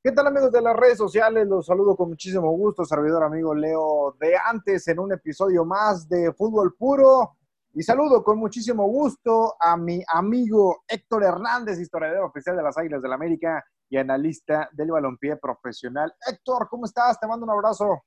¿Qué tal amigos de las redes sociales? Los saludo con muchísimo gusto, servidor amigo Leo de antes en un episodio más de Fútbol Puro. Y saludo con muchísimo gusto a mi amigo Héctor Hernández, historiador oficial de las Águilas del la América y analista del balompié profesional. Héctor, ¿cómo estás? Te mando un abrazo.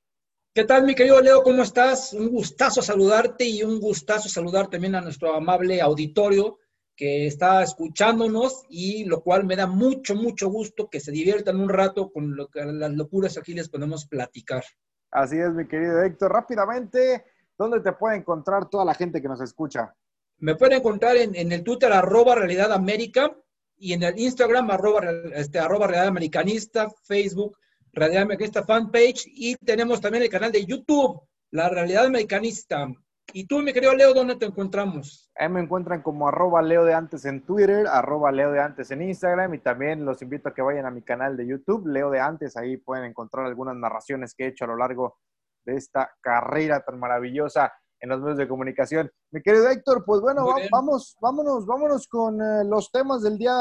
¿Qué tal, mi querido Leo? ¿Cómo estás? Un gustazo saludarte y un gustazo saludar también a nuestro amable auditorio que está escuchándonos y lo cual me da mucho, mucho gusto que se diviertan un rato con lo que, las locuras aquí les podemos platicar. Así es, mi querido Héctor. Rápidamente, ¿dónde te puede encontrar toda la gente que nos escucha? Me pueden encontrar en, en el Twitter arroba Realidad América y en el Instagram arroba, este, arroba Realidad Americanista, Facebook Realidad Americanista Fanpage y tenemos también el canal de YouTube, La Realidad Americanista. Y tú, mi querido Leo, ¿dónde te encontramos? Ahí me encuentran como arroba Leo de antes en Twitter, arroba Leo de antes en Instagram y también los invito a que vayan a mi canal de YouTube, Leo de antes, ahí pueden encontrar algunas narraciones que he hecho a lo largo de esta carrera tan maravillosa en los medios de comunicación. Mi querido Héctor, pues bueno, vamos, vámonos, vámonos con eh, los temas del día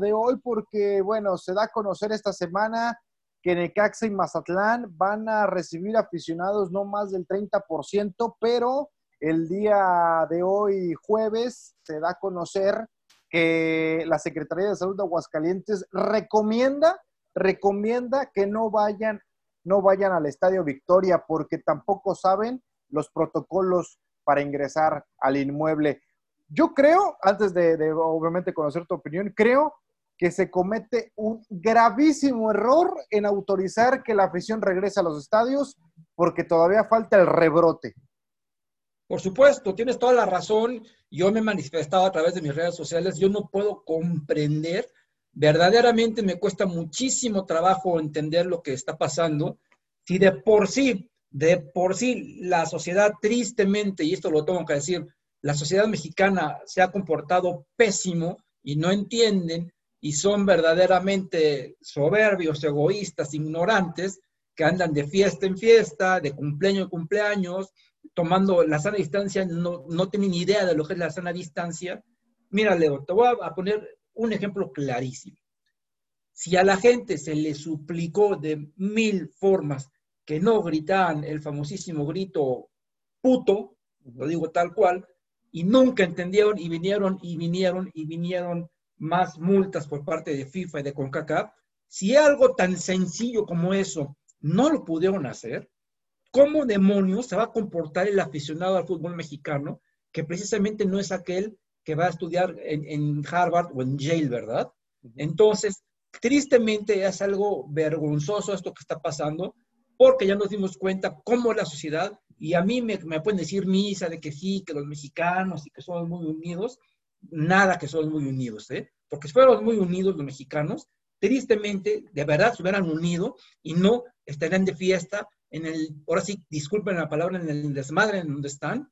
de hoy porque, bueno, se da a conocer esta semana que Necaxa y Mazatlán van a recibir aficionados no más del 30%, pero el día de hoy, jueves, se da a conocer que la Secretaría de Salud de Aguascalientes recomienda, recomienda que no vayan, no vayan al Estadio Victoria porque tampoco saben los protocolos para ingresar al inmueble. Yo creo, antes de, de obviamente conocer tu opinión, creo que se comete un gravísimo error en autorizar que la afición regrese a los estadios porque todavía falta el rebrote. Por supuesto, tienes toda la razón. Yo me he manifestado a través de mis redes sociales. Yo no puedo comprender, verdaderamente me cuesta muchísimo trabajo entender lo que está pasando. Si de por sí, de por sí, la sociedad tristemente, y esto lo tengo que decir, la sociedad mexicana se ha comportado pésimo y no entienden y son verdaderamente soberbios, egoístas, ignorantes, que andan de fiesta en fiesta, de cumpleaños en cumpleaños, tomando la sana distancia, no, no tienen ni idea de lo que es la sana distancia. Mira, Leo, te voy a poner un ejemplo clarísimo. Si a la gente se le suplicó de mil formas que no gritaran el famosísimo grito puto, lo digo tal cual, y nunca entendieron y vinieron y vinieron y vinieron más multas por parte de FIFA y de CONCACAF, si algo tan sencillo como eso no lo pudieron hacer, ¿cómo demonios se va a comportar el aficionado al fútbol mexicano que precisamente no es aquel que va a estudiar en, Harvard o en Yale, ¿verdad? Entonces, tristemente es algo vergonzoso esto que está pasando, porque ya nos dimos cuenta cómo la sociedad, y a mí me, me pueden decir misa de que sí, que los mexicanos y que somos muy unidos, nada que somos muy unidos, ¿eh? Porque si fuéramos muy unidos los mexicanos, tristemente, de verdad se hubieran unido y no estarían de fiesta en el, ahora sí, disculpen la palabra, en el desmadre en donde están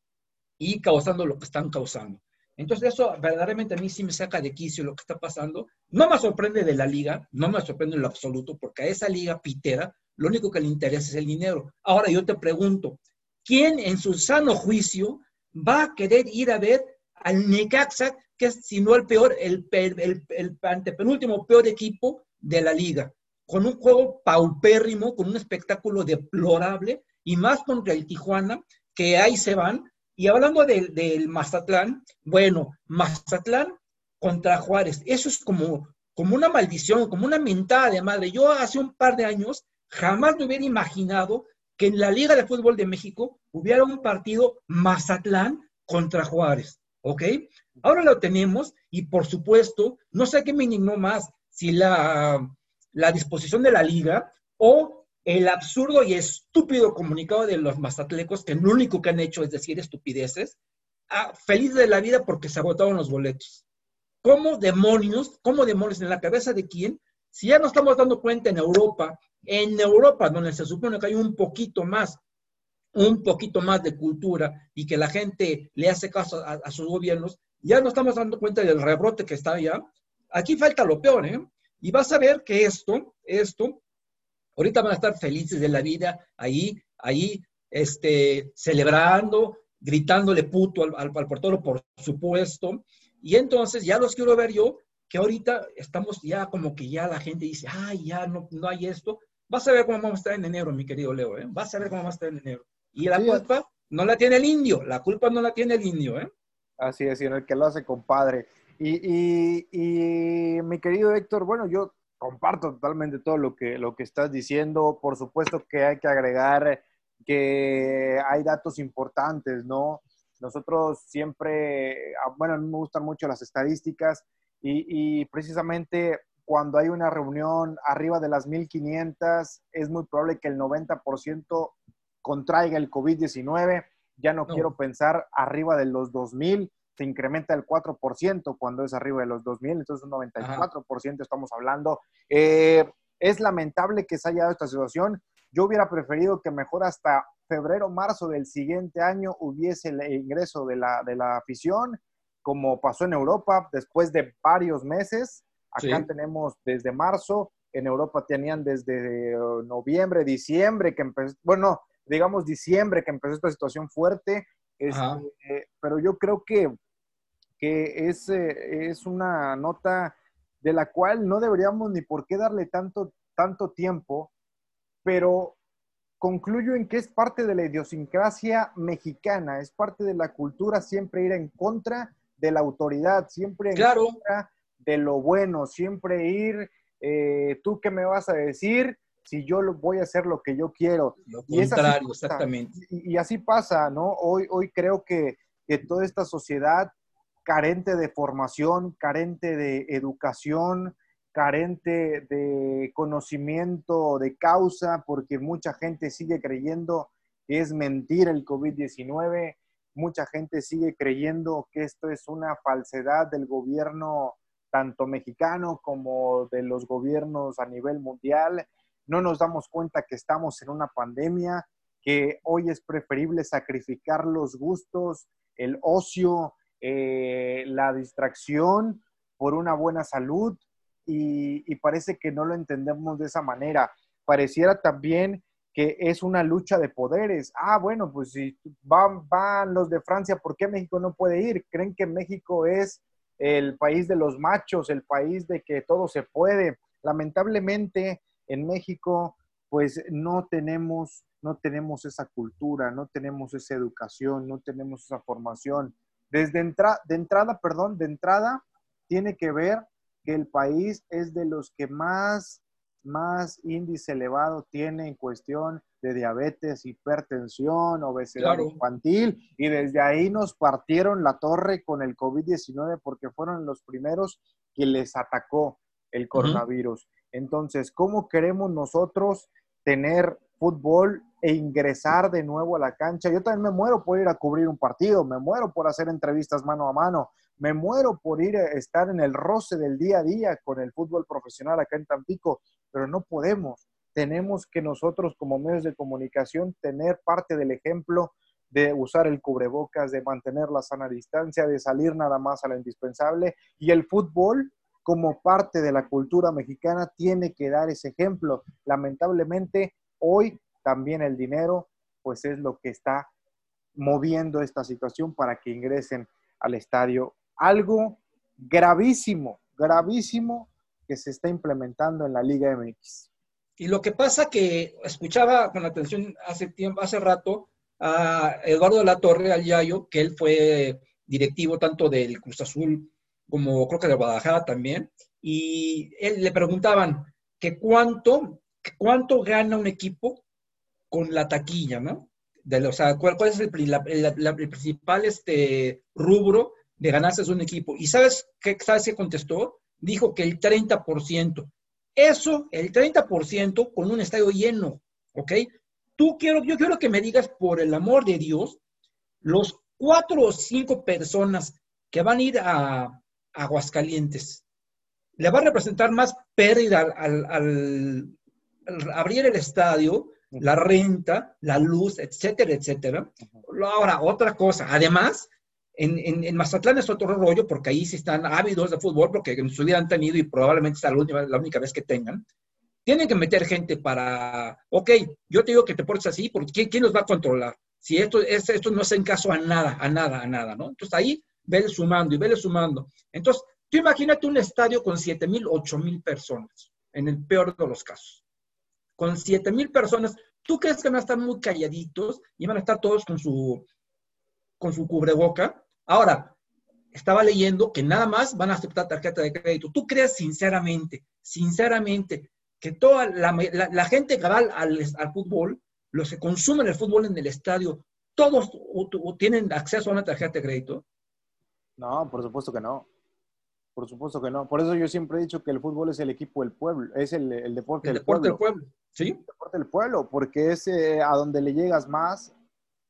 y causando lo que están causando. Entonces eso verdaderamente a mí sí me saca de quicio lo que está pasando. No me sorprende de la liga, no me sorprende en lo absoluto, porque a esa liga pitera lo único que le interesa es el dinero. Ahora yo te pregunto, ¿quién en su sano juicio va a querer ir a ver al Necaxa, que es si no el peor, el, el, el, antepenúltimo peor equipo de la liga, con un juego paupérrimo, con un espectáculo deplorable, y más contra el Tijuana, que ahí se van. Y hablando del, Mazatlán, bueno, Mazatlán contra Juárez, eso es como, como una maldición, como una mentada de madre. Yo hace un par de años jamás me hubiera imaginado que en la Liga de Fútbol de México hubiera un partido Mazatlán contra Juárez. ¿Ok? Ahora lo tenemos y por supuesto, no sé qué me indignó más, si la, la disposición de la liga o el absurdo y estúpido comunicado de los mazatlecos que lo único que han hecho es decir estupideces, ah, feliz de la vida porque se agotaron los boletos. ¿Cómo demonios, cómo demonios en la cabeza de quién? Si ya nos estamos dando cuenta en Europa, en Europa, donde se supone que hay un poquito más un poquito más de cultura y que la gente le hace caso a, sus gobiernos, ya no estamos dando cuenta del rebrote que está allá. Aquí falta lo peor, ¿eh? Y vas a ver que esto, esto, ahorita van a estar felices de la vida ahí, ahí, este, celebrando, gritándole puto al, al, al portero, por supuesto. Y entonces ya los quiero ver yo que ahorita estamos ya como que ya la gente dice, ay, ya no, no hay esto. Vas a ver cómo vamos a estar en enero, mi querido Leo, ¿eh? Vas a ver cómo vamos a estar en enero. Y la culpa no la tiene el indio, la culpa no la tiene el indio, ¿eh? Así es, sino el que lo hace compadre. Y, y, y, mi querido Héctor, bueno, yo comparto totalmente todo lo que, lo que estás diciendo. Por supuesto que hay que agregar que hay datos importantes, ¿no? Nosotros siempre, ah, bueno, a mí me gustan mucho las estadísticas y, y precisamente cuando hay una reunión arriba de las 1500, es muy probable que el 90% contraiga el COVID-19. Ya no, quiero pensar arriba de los 2000, se incrementa el 4% cuando es arriba de los 2000, entonces un 94% estamos hablando. Eh, es lamentable que se haya dado esta situación. Yo hubiera preferido que mejor hasta febrero, marzo del siguiente año hubiese el ingreso de la, de la afición, como pasó en Europa, después de varios meses. Acá tenemos desde marzo, en Europa tenían desde eh, noviembre, diciembre, que empezó, bueno, digamos diciembre que empezó esta situación fuerte, este, pero yo creo que, que es, eh, es una nota de la cual no deberíamos ni por qué darle tanto, tanto tiempo, pero concluyo en que es parte de la idiosincrasia mexicana, es parte de la cultura siempre ir en contra de la autoridad, siempre en contra de lo bueno, siempre ir, eh, tú qué me vas a decir si yo lo, voy a hacer lo que yo quiero. Lo y contrario, exactamente. Y, así pasa, ¿no? Hoy, hoy creo que, que toda esta sociedad carente de formación, carente de educación, carente de conocimiento de causa, porque mucha gente sigue creyendo que es mentira el COVID-19, mucha gente sigue creyendo que esto es una falsedad del gobierno tanto mexicano como de los gobiernos a nivel mundial. No nos damos cuenta que estamos en una pandemia, que hoy es preferible sacrificar los gustos, el ocio, eh, la distracción por una buena salud y, parece que no lo entendemos de esa manera. Pareciera también que es una lucha de poderes. Ah, bueno, pues si van, van los de Francia, ¿por qué México no puede ir? ¿Creen que México es el país de los machos, el país de que todo se puede. Lamentablemente en México pues no tenemos no tenemos esa cultura, no tenemos esa educación, no tenemos esa formación. Desde entra de entrada, perdón, de entrada tiene que ver que el país es de los que más más índice elevado tiene en cuestión de diabetes, hipertensión, obesidad infantil, y desde ahí nos partieron la torre con el COVID-19 porque fueron los primeros que les atacó el coronavirus. Entonces, ¿cómo queremos nosotros tener fútbol e ingresar de nuevo a la cancha? Yo también me muero por ir a cubrir un partido, me muero por hacer entrevistas mano a mano, me muero por ir a estar en el roce del día a día con el fútbol profesional acá en Tampico, pero no podemos. Tenemos que nosotros como medios de comunicación tener parte del ejemplo de usar el cubrebocas, de mantener la sana distancia, de salir nada más a lo indispensable. Y el fútbol, como parte de la cultura mexicana, tiene que dar ese ejemplo. Lamentablemente, hoy también el dinero, pues es lo que está moviendo esta situación para que ingresen al estadio algo gravísimo, gravísimo que se está implementando en la Liga MX. Y lo que pasa que escuchaba con atención hace tiempo, hace rato a Eduardo de la Torre, al Yayo, que él fue directivo tanto del Cruz Azul como creo que de Guadalajara también, y él le preguntaban que cuánto, cuánto gana un equipo con la taquilla, ¿no? De, o sea, ¿cuál, es el, principal este, rubro de ganarse a un equipo. ¿Y sabes qué, sabes qué contestó? Dijo que el 30%. Eso, el 30% con un estadio lleno, ¿ok? Tú quiero, yo quiero que me digas, por el amor de Dios, los cuatro o cinco personas que van a ir a, Aguascalientes, ¿le va a representar más pérdida al abrir el estadio, la renta, la luz, etcétera, etcétera? Ahora, otra cosa, además, en, en, Mazatlán es otro rollo, porque ahí sí están ávidos de fútbol, porque en su vida han tenido y probablemente sea la, última, la única vez que tengan. Tienen que meter gente para, ok, yo te digo que te portes así, porque ¿quién, quién los va a controlar? Si esto, esto no en caso a nada, a nada, a nada, ¿no? Entonces ahí vele sumando y vele sumando. Entonces, Tú imagínate un estadio con 7 mil, 8 mil personas, en el peor de los casos. Con 7 mil personas, ¿tú crees que van a estar muy calladitos y van a estar todos con su, con su cubreboca? Ahora, estaba leyendo que nada más van a aceptar tarjeta de crédito. ¿Tú crees sinceramente, sinceramente, que toda la, gente que va al, al, fútbol, los que consumen el fútbol en el estadio, todos tienen acceso a una tarjeta de crédito? No, por supuesto que no. Por supuesto que no. Por eso yo siempre he dicho que el fútbol es el equipo del pueblo, es el, deporte, del, pueblo. del pueblo. ¿Sí? El deporte del pueblo, porque es eh, a donde le llegas más,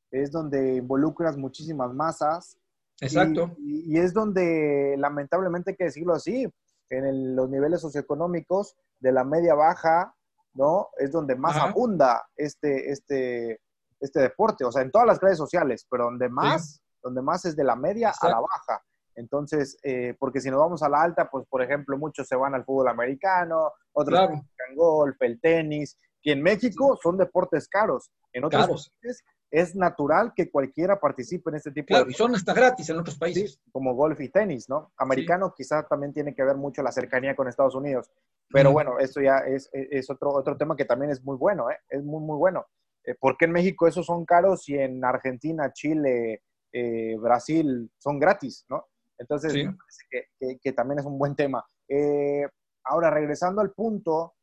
es donde involucras muchísimas masas. Exacto. Y, es donde, lamentablemente hay que decirlo así, en los niveles socioeconómicos de la media baja, ¿no? Es donde más abunda este, este, este deporte, o sea, en todas las clases sociales, pero donde más, donde más es de la media a la baja. Entonces, eh, porque si nos vamos a la alta, pues por ejemplo, muchos se van al fútbol americano, otros al golf, el tenis, que en México son deportes caros. En otros países es natural que cualquiera participe en este tipo claro, de... y son hasta gratis en otros países. como golf y tenis, ¿no? Americano quizás también tiene que ver mucho la cercanía con Estados Unidos. Pero bueno, esto ya es, es, otro, otro tema que también es muy bueno, ¿eh? Es muy, muy bueno. Eh, ¿Por qué en México esos son caros y en Argentina, Chile, eh, Brasil son gratis, ¿no? Entonces, me parece que, también es un buen tema. Eh, ahora, regresando al punto,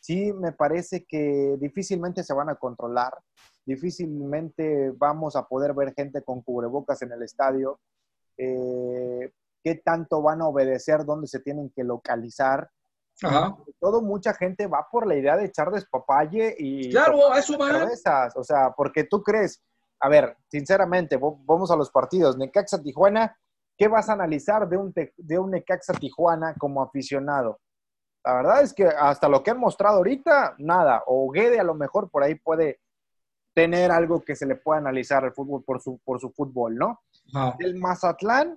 sí me parece que difícilmente se van a controlar, difícilmente vamos a poder ver gente con cubrebocas en el estadio. Eh, ¿Qué tanto van a obedecer dónde se tienen que localizar? Todo, mucha gente va por la idea de echar despapalle y... Claro, eso va. O sea, porque tú crees, a ver, sinceramente, vamos a los partidos, Necaxa Tijuana, ¿qué vas a analizar de un, de un Necaxa Tijuana como aficionado? La verdad es que hasta lo que han mostrado ahorita, nada. O Guede a lo mejor por ahí puede tener algo que se le pueda analizar al fútbol por su, por su fútbol, ¿no? El Mazatlán,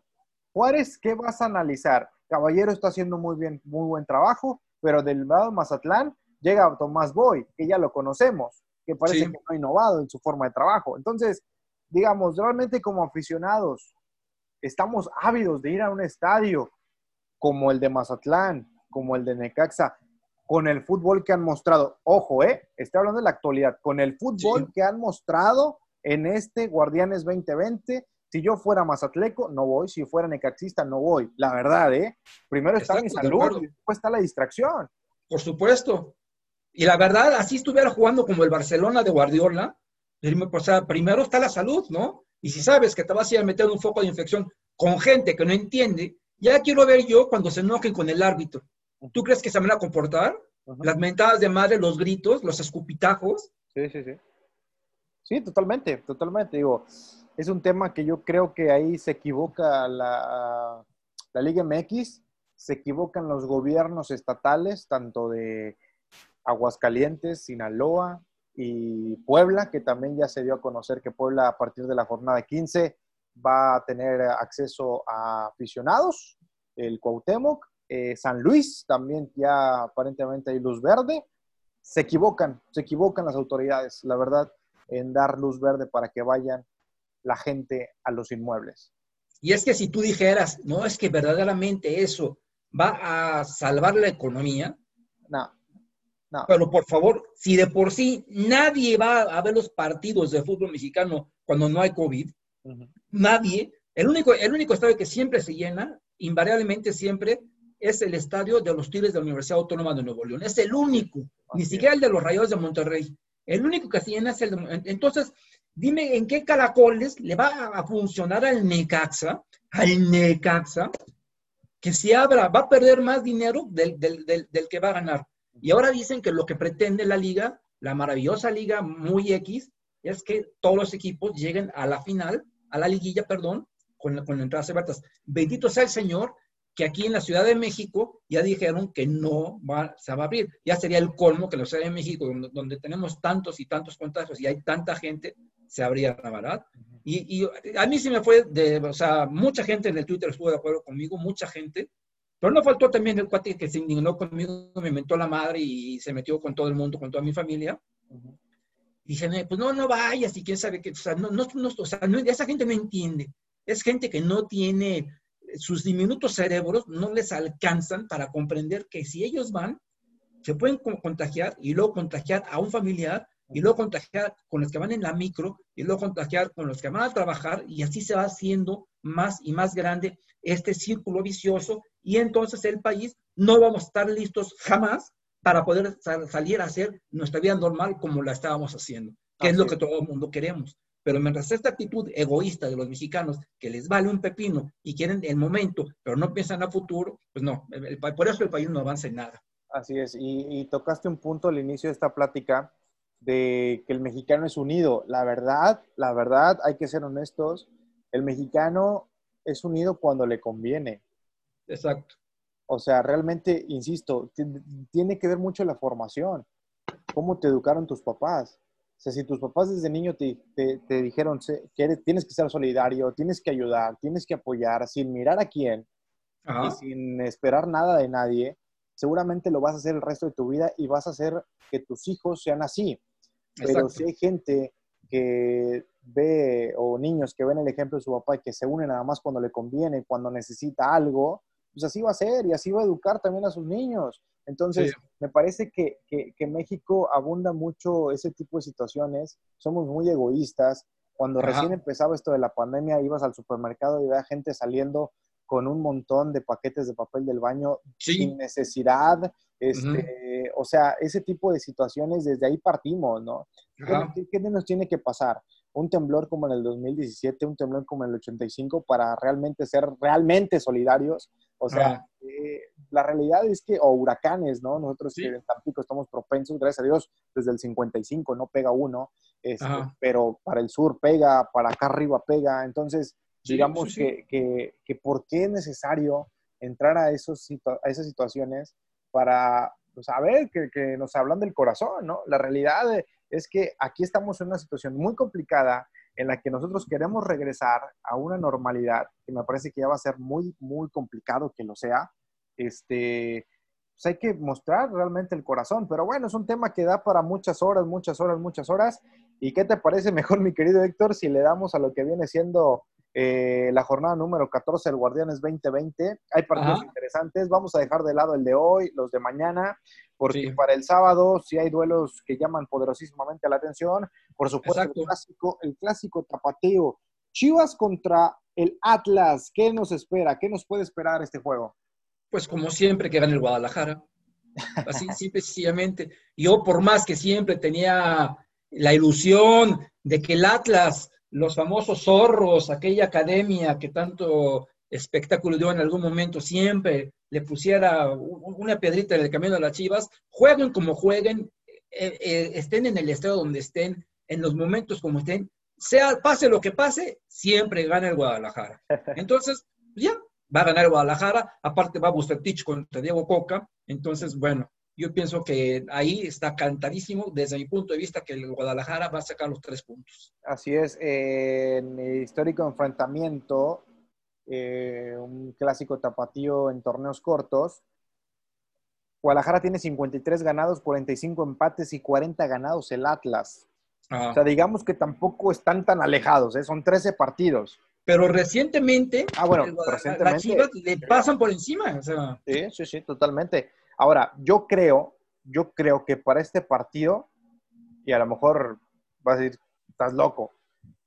Juárez, ¿qué vas a analizar? Caballero está haciendo muy bien, muy buen trabajo, pero del lado Mazatlán llega Tomás Boy, que ya lo conocemos, que parece que no ha innovado en su forma de trabajo. Entonces, digamos, realmente como aficionados, estamos ávidos de ir a un estadio como el de Mazatlán, como el de Necaxa, con el fútbol que han mostrado. Ojo, ¿eh? Estoy hablando de la actualidad. Con el fútbol que han mostrado en este Guardianes 2020. Si yo fuera Mazatleco, no voy. Si yo fuera necaxista, no voy. La verdad, ¿eh? Primero está mi salud y después está la distracción. Por supuesto. Y la verdad, así estuviera jugando como el Barcelona de Guardiola, o sea, primero está la salud, ¿no? Y si sabes que te vas a ir a meter un foco de infección con gente que no entiende, ya quiero ver yo cuando se enojen con el árbitro. ¿Tú crees que se van a comportar? Las mentadas de madre, los gritos, los escupitajos. Sí, sí, sí. Sí, totalmente, totalmente. Digo, es un tema que yo creo que ahí se equivoca la, la Liga MX, se equivocan los gobiernos estatales, tanto de Aguascalientes, Sinaloa, y Puebla, que también ya se dio a conocer que Puebla a partir de la jornada 15 va a tener acceso a aficionados, el Cuauhtémoc, eh, San Luis también ya aparentemente hay luz verde. Se equivocan, se equivocan las autoridades, la verdad, en dar luz verde para que vayan la gente a los inmuebles. Y es que si tú dijeras, no, es que verdaderamente eso va a salvar la economía, no. Pero por favor, si de por sí nadie va a ver los partidos de fútbol mexicano cuando no hay COVID, nadie, el único, el único estadio que siempre se llena, invariablemente siempre, es el estadio de los Tigres de la Universidad Autónoma de Nuevo León. Es el único, ni siquiera el de los Rayos de Monterrey. El único que se llena es el de... Entonces, dime en qué caracoles le va a funcionar al Necaxa, al Necaxa, que si abra, va a perder más dinero del, del, del que va a ganar. Y ahora dicen que lo que pretende la liga, la maravillosa liga muy X, es que todos los equipos lleguen a la final, a la liguilla, perdón, con, con entradas abiertas. Bendito sea el Señor que aquí en la Ciudad de México ya dijeron que no va, se va a abrir. Ya sería el colmo que la Ciudad de México, donde, tenemos tantos y tantos contagios y hay tanta gente, se abría la verdad. Y, y, a mí sí me fue de, o sea, mucha gente en el Twitter estuvo de acuerdo conmigo, mucha gente, pero no faltó también el cuate que se indignó conmigo, me inventó la madre y se metió con todo el mundo, con toda mi familia. Y dije, pues no, no vayas y quién sabe qué. O sea, no, no, o sea esa gente no entiende. Es gente que no tiene sus diminutos cerebros no les alcanzan para comprender que si ellos van, se pueden contagiar y luego contagiar a un familiar y luego contagiar con los que van en la micro y luego contagiar con los que van a trabajar y así se va haciendo más y más grande este círculo vicioso y entonces el país no vamos a estar listos jamás para poder salir a hacer nuestra vida normal como la estábamos haciendo, que es lo que todo el mundo queremos. Pero mientras esta actitud egoísta de los mexicanos, que les vale un pepino y quieren el momento, pero no piensan a futuro, pues no, por eso el país no avanza en nada. Así es, y, y tocaste un punto al inicio de esta plática de que el mexicano es unido. La verdad, la verdad, hay que ser honestos, el mexicano es unido cuando le conviene. Exacto. O sea, realmente, insisto, tiene que ver mucho la formación, cómo te educaron tus papás. O sea, si tus papás desde niño te, te, dijeron que tienes que ser solidario, tienes que ayudar, tienes que apoyar, sin mirar a quién y sin esperar nada de nadie, seguramente lo vas a hacer el resto de tu vida y vas a hacer que tus hijos sean así. Pero si hay gente que ve, o niños que ven el ejemplo de su papá y que se unen nada más cuando le conviene, cuando necesita algo, pues así va a ser y así va a educar también a sus niños. Entonces, me parece que, que, México abunda mucho ese tipo de situaciones, somos muy egoístas. Cuando recién empezaba esto de la pandemia, ibas al supermercado y veía gente saliendo con un montón de paquetes de papel del baño sin necesidad. Este, O sea, ese tipo de situaciones, desde ahí partimos, ¿no? ¿Qué, ¿Qué, nos tiene que pasar? Un temblor como en el 2017, un temblor como en el 85, para realmente ser realmente solidarios. O sea, eh, la realidad es que, o huracanes, ¿no? Nosotros en Tampico estamos propensos, gracias a Dios, desde el 55 no pega uno, este, pero para el sur pega, para acá arriba pega. Entonces, digamos Que, que, que, por qué es necesario entrar a, esos, a esas situaciones para pues, saber que, que, nos hablan del corazón, ¿no? La realidad es que aquí estamos en una situación muy complicada en la que nosotros queremos regresar a una normalidad, que me parece que ya va a ser muy, muy complicado que lo sea. Este, pues hay que mostrar realmente el corazón, pero bueno, es un tema que da para muchas horas, muchas horas, muchas horas. ¿Y qué te parece mejor, mi querido Héctor, si le damos a lo que viene siendo eh, la jornada número 14 del Guardianes 2020. Hay partidos interesantes. Vamos a dejar de lado el de hoy, los de mañana, porque para el sábado sí hay duelos que llaman poderosísimamente la atención. Por supuesto, el clásico, el clásico tapateo. Chivas contra el Atlas. ¿Qué nos espera? ¿Qué nos puede esperar este juego? Pues como siempre que gane el Guadalajara. Así, simple sencillamente. Yo, por más que siempre tenía la ilusión de que el Atlas los famosos zorros, aquella academia que tanto espectáculo dio en algún momento, siempre le pusiera una piedrita en el camino a las chivas, jueguen como jueguen, eh, eh, estén en el estado donde estén, en los momentos como estén, sea, pase lo que pase, siempre gana el Guadalajara. Entonces, ya, va a ganar el Guadalajara, aparte va a Tich contra Diego Coca, entonces, bueno, yo pienso que ahí está cantadísimo desde mi punto de vista que el Guadalajara va a sacar los tres puntos. Así es, en el histórico enfrentamiento, eh, un clásico tapatío en torneos cortos, Guadalajara tiene 53 ganados, 45 empates y 40 ganados el Atlas. O sea, digamos que tampoco están tan alejados, ¿eh? son 13 partidos. Pero recientemente, ah, bueno, recientemente las Chivas le pasan por encima. Sí, sí, sí, totalmente. Ahora, yo creo, yo creo que para este partido, y a lo mejor vas a decir, estás loco,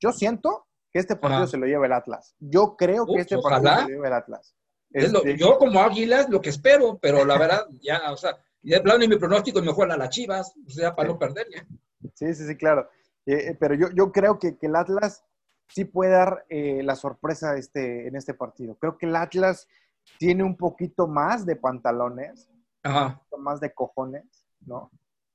yo siento que este partido se lo lleva el Atlas. Yo creo que este partido se lo lleva el Atlas. Este, yo como Águilas lo que espero, pero la verdad, ya, o sea, ya plano y mi pronóstico es mejor a las Chivas, o sea, para no perder ya. Sí, sí, sí, claro. Eh, eh, pero yo, yo creo que, que, el Atlas sí puede dar eh, la sorpresa este, en este partido. Creo que el Atlas tiene un poquito más de pantalones, más de cojones, ¿no?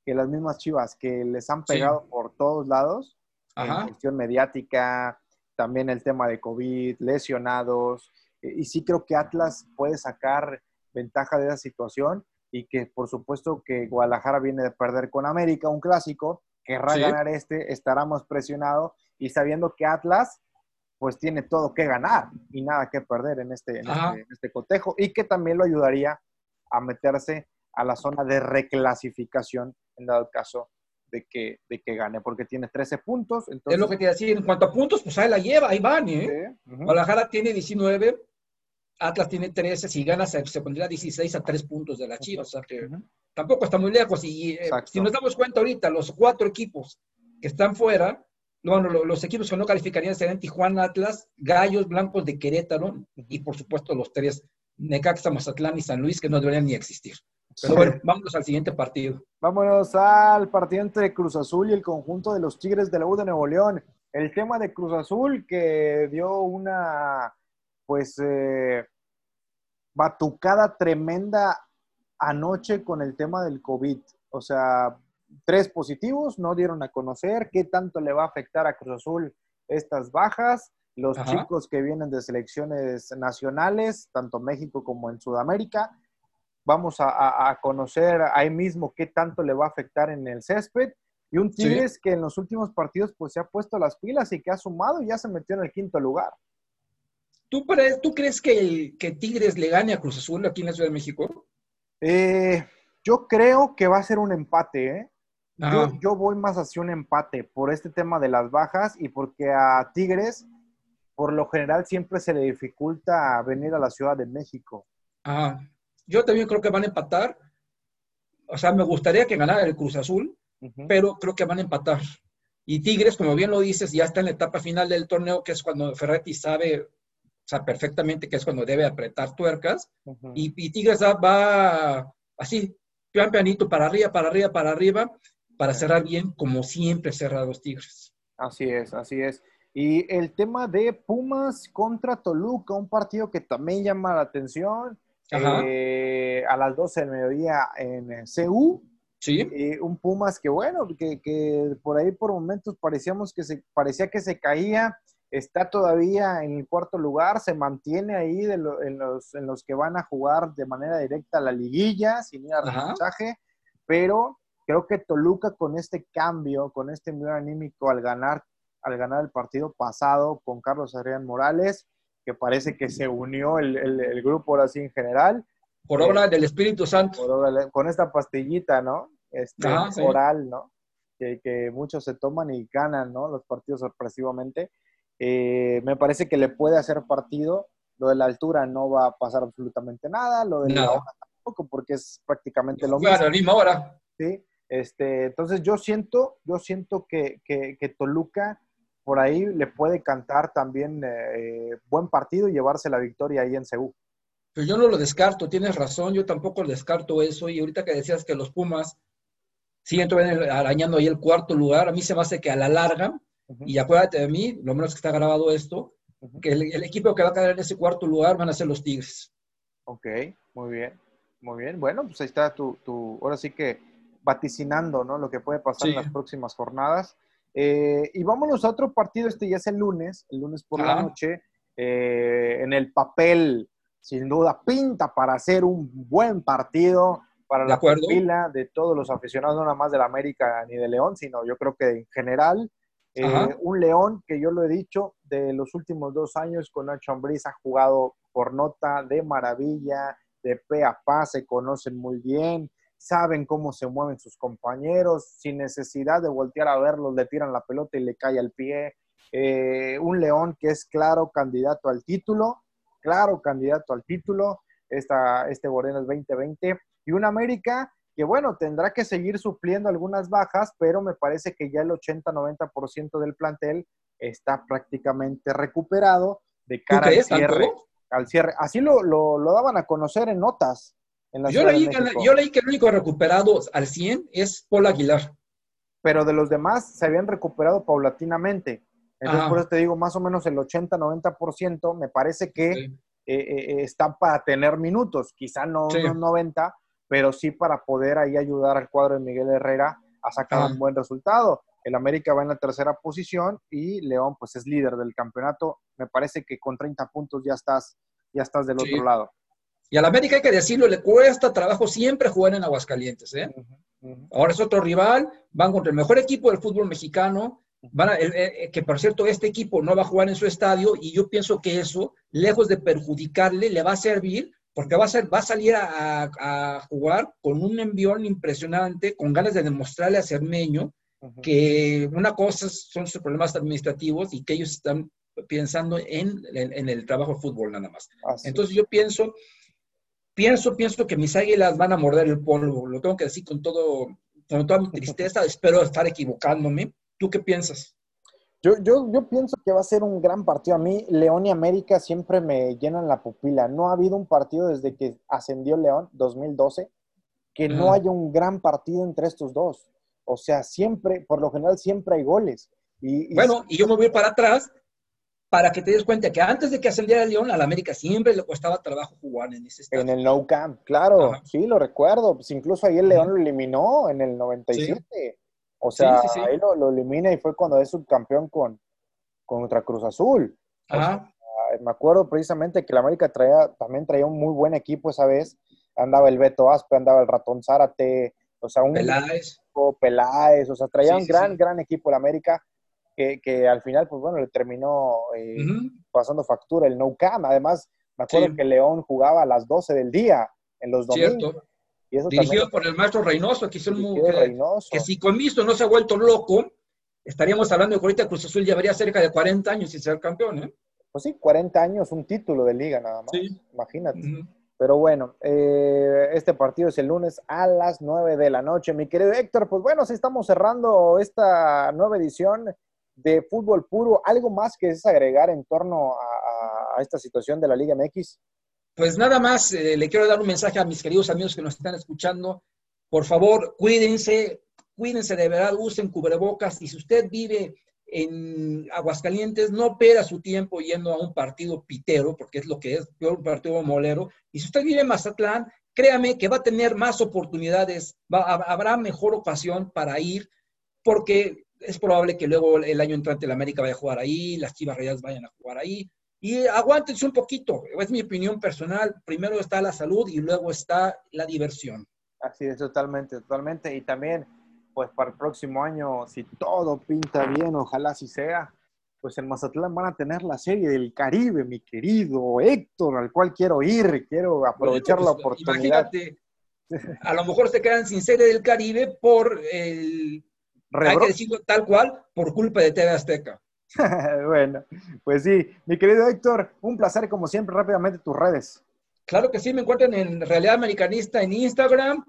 Que las mismas chivas que les han pegado por todos lados, en cuestión mediática, también el tema de COVID, lesionados, e, y sí creo que Atlas puede sacar ventaja de esa situación y que por supuesto que Guadalajara viene de perder con América, un clásico, querrá ganar este, estará más presionado y sabiendo que Atlas pues tiene todo que ganar y nada que perder en este, en este, en este cotejo y que también lo ayudaría a meterse a la zona de reclasificación en dado caso de que, de que gane, porque tiene 13 puntos. Es lo que te decía, en cuanto a puntos, pues ahí la lleva, ahí van, ¿eh? Guadalajara tiene 19, Atlas tiene 13, si gana se, pondría 16 a 3 puntos de la Chivas, o sea que tampoco está muy lejos. Y eh, si nos damos cuenta ahorita, los cuatro equipos que están fuera, bueno, los equipos que no calificarían serían Tijuana, Atlas, Gallos Blancos de Querétaro y por supuesto los tres, Necaxa, Mazatlán y San Luis, que no deberían ni existir. Pero bueno, vámonos al siguiente partido. Vámonos al partido entre Cruz Azul y el conjunto de los Tigres de la U de Nuevo León. El tema de Cruz Azul que dio una, pues, eh, batucada tremenda anoche con el tema del COVID. O sea, tres positivos, no dieron a conocer qué tanto le va a afectar a Cruz Azul estas bajas. Los chicos que vienen de selecciones nacionales, tanto México como en Sudamérica, vamos a, conocer ahí mismo qué tanto le va a afectar en el césped. Y un Tigres que en los últimos partidos pues se ha puesto las pilas y que ha sumado y ya se metió en el quinto lugar. ¿Tú, ¿tú crees que, el, que Tigres le gane a Cruz Azul aquí en la Ciudad de México? Eh, yo creo que va a ser un empate, ¿eh? Yo, voy más hacia un empate por este tema de las bajas y porque a Tigres, por lo general, siempre se le dificulta venir a la Ciudad de México. Ah, yo también creo que van a empatar. O sea, me gustaría que ganara el Cruz Azul, pero creo que van a empatar. Y Tigres, como bien lo dices, ya está en la etapa final del torneo, que es cuando Ferretti sabe, o sea, perfectamente que es cuando debe apretar tuercas. y, Tigres va así, pian pianito, para arriba, para arriba, para arriba para cerrar bien, como siempre cerrar los Tigres. Así es, así es. Y el tema de Pumas contra Toluca, un partido que también llama la atención. Eh, a las 12 del mediodía en CU. Sí. Eh, un Pumas que, bueno, que, que, por ahí por momentos parecíamos que se, parecía que se caía. Está todavía en el cuarto lugar, se mantiene ahí de en, los, en los que van a jugar de manera directa a la liguilla, sin ir a repechaje, pero Creo que Toluca con este cambio, con este envío anímico al ganar, al ganar el partido pasado con Carlos Adrián Morales, que parece que se unió el, el, grupo ahora sí en general. Por obra eh, del Espíritu Santo. con esta pastillita, ¿no? Este, oral, ¿no? Que, que, muchos se toman y ganan, ¿no? Los partidos sorpresivamente. Eh, me parece que le puede hacer partido. Lo de la altura no va a pasar absolutamente nada. Lo de la hora tampoco, porque es prácticamente lo mismo. Claro, la misma hora. Sí. Este, entonces yo siento, yo siento que, Toluca por ahí le puede cantar también eh, buen partido y llevarse la victoria ahí en Seúl. Pues yo no lo descarto, tienes razón, yo tampoco descarto eso. Y ahorita que decías que los Pumas siguen arañando ahí el cuarto lugar, a mí se me hace que a la larga, y acuérdate de mí, lo menos que está grabado esto, que el, equipo que va a quedar en ese cuarto lugar van a ser los Tigres. Ok, muy bien, muy bien. Bueno, pues ahí está tu, tu ahora sí que vaticinando ¿no? lo que puede pasar en las próximas jornadas. Eh, y vámonos a otro partido, este ya es el lunes, el lunes por la noche, eh, en el papel, sin duda, pinta para hacer un buen partido para la fila de todos los aficionados, no nada más de la América ni de León, sino yo creo que en general, eh, un León que yo lo he dicho, de los últimos dos años con Nacho Ambriz ha jugado por nota de maravilla, de pe a pa, se conocen muy bien, saben cómo se mueven sus compañeros, sin necesidad de voltear a verlos, le tiran la pelota y le cae al pie. Eh, un León que es claro candidato al título, claro candidato al título, esta, este Moreno 2020, y un América que bueno, tendrá que seguir supliendo algunas bajas, pero me parece que ya el 80-90% del plantel está prácticamente recuperado de cara al cierre, al cierre. Así lo, lo daban a conocer en notas yo leí, que, el único recuperado al 100 es Paul Aguilar. Pero de los demás se habían recuperado paulatinamente. Entonces, por eso te digo, más o menos el 80-90% me parece que eh, eh, eh, están para tener minutos. Quizá no unos 90, pero sí para poder ahí ayudar al cuadro de Miguel Herrera a sacar un buen resultado. El América va en la tercera posición y León pues es líder del campeonato. Me parece que con 30 puntos ya estás, ya estás del otro lado. Y a la América hay que decirlo, le cuesta trabajo siempre jugar en Aguascalientes. ¿eh? Ahora es otro rival, van contra el mejor equipo del fútbol mexicano, van eh, que por cierto este equipo no va a jugar en su estadio y yo pienso que eso, lejos de perjudicarle, le va a servir porque va a, ser, va a salir a, jugar con un envión impresionante, con ganas de demostrarle a Cermeño que una cosa son sus problemas administrativos y que ellos están pensando en, en, el trabajo de fútbol nada más. Entonces yo pienso, pienso, pienso que mis águilas van a morder el polvo. Lo tengo que decir con, todo, con toda mi tristeza. Espero estar equivocándome. ¿Tú qué piensas? Yo, yo, yo pienso que va a ser un gran partido. A mí, León y América siempre me llenan la pupila. No ha habido un partido desde que ascendió León, 2012, que no haya un gran partido entre estos dos. O sea, siempre, por lo general, siempre hay goles. Y, bueno, y yo me voy para atrás para que te des cuenta que antes de que ascendiera el León, al América siempre le costaba trabajo jugar en ese estadio. En el No Camp, claro, sí, lo recuerdo. Pues incluso ahí el León lo eliminó en el 97. O sea, ahí lo, elimina y fue cuando es subcampeón con, contra Cruz Azul. me acuerdo precisamente que el América traía, también traía un muy buen equipo esa vez. Andaba el Beto Aspe, andaba el Ratón Zárate, o sea, un Peláez. Peláez, o sea, traía un gran, gran equipo el América que, que, al final, pues bueno, le terminó eh, pasando factura el no cam. Además, me acuerdo que León jugaba a las 12 del día en los domingos. Cierto. Dirigido por el maestro Reynoso, que, muy, que, que, si con esto no se ha vuelto loco, estaríamos hablando de que ahorita Cruz Azul llevaría cerca de 40 años sin ser campeón. ¿eh? Pues sí, 40 años, un título de liga nada más. Imagínate. Pero bueno, eh, este partido es el lunes a las 9 de la noche. Mi querido Héctor, pues bueno, sí estamos cerrando esta nueva edición de fútbol puro. ¿Algo más que es agregar en torno a, esta situación de la Liga MX? Pues nada más, eh, le quiero dar un mensaje a mis queridos amigos que nos están escuchando. Por favor, cuídense, cuídense de verdad, usen cubrebocas. Y si usted vive en Aguascalientes, no pierda su tiempo yendo a un partido pitero, porque es lo que es, un partido molero. Y si usted vive en Mazatlán, créame que va a tener más oportunidades, habrá mejor ocasión para ir, porque es probable que luego el año entrante la América vaya a jugar ahí, las Chivas Reyes vayan a jugar ahí. Y aguántense un poquito, es mi opinión personal. Primero está la salud y luego está la diversión. Así es, totalmente, totalmente. Y también, pues para el próximo año, si todo pinta bien, ojalá así sea, pues en Mazatlán van a tener la serie del Caribe, mi querido Héctor, al cual quiero ir, quiero aprovechar la oportunidad. Imagínate, a lo mejor se quedan sin serie del Caribe por el, hay que decirlo tal cual, por culpa de TV Azteca. bueno, pues sí, mi querido Héctor, un placer como siempre, rápidamente tus redes. Claro que sí, me encuentran en Realidad Americanista en Instagram,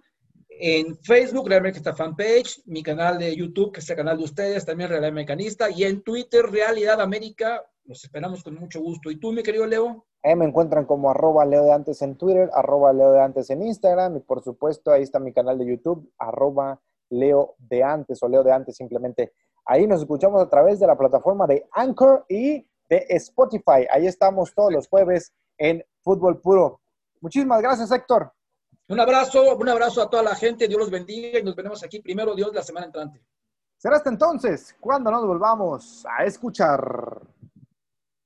en Facebook, Realidad Americanista Fanpage, mi canal de YouTube, que es el canal de ustedes, también Realidad Americanista, y en Twitter, Realidad América. Los esperamos con mucho gusto. ¿Y tú, mi querido Leo? Ahí me encuentran como arroba Leo de Antes en Twitter, arroba Leo de Antes en Instagram, y por supuesto ahí está mi canal de YouTube, arroba Leo de Antes o Leo de Antes simplemente Ahí nos escuchamos a través de la plataforma de Anchor y de Spotify. Ahí estamos todos los jueves en Fútbol Puro. Muchísimas gracias, Héctor. Un abrazo, un abrazo a toda la gente. Dios los bendiga y nos veremos aquí primero Dios la semana entrante. Será hasta entonces cuando nos volvamos a escuchar.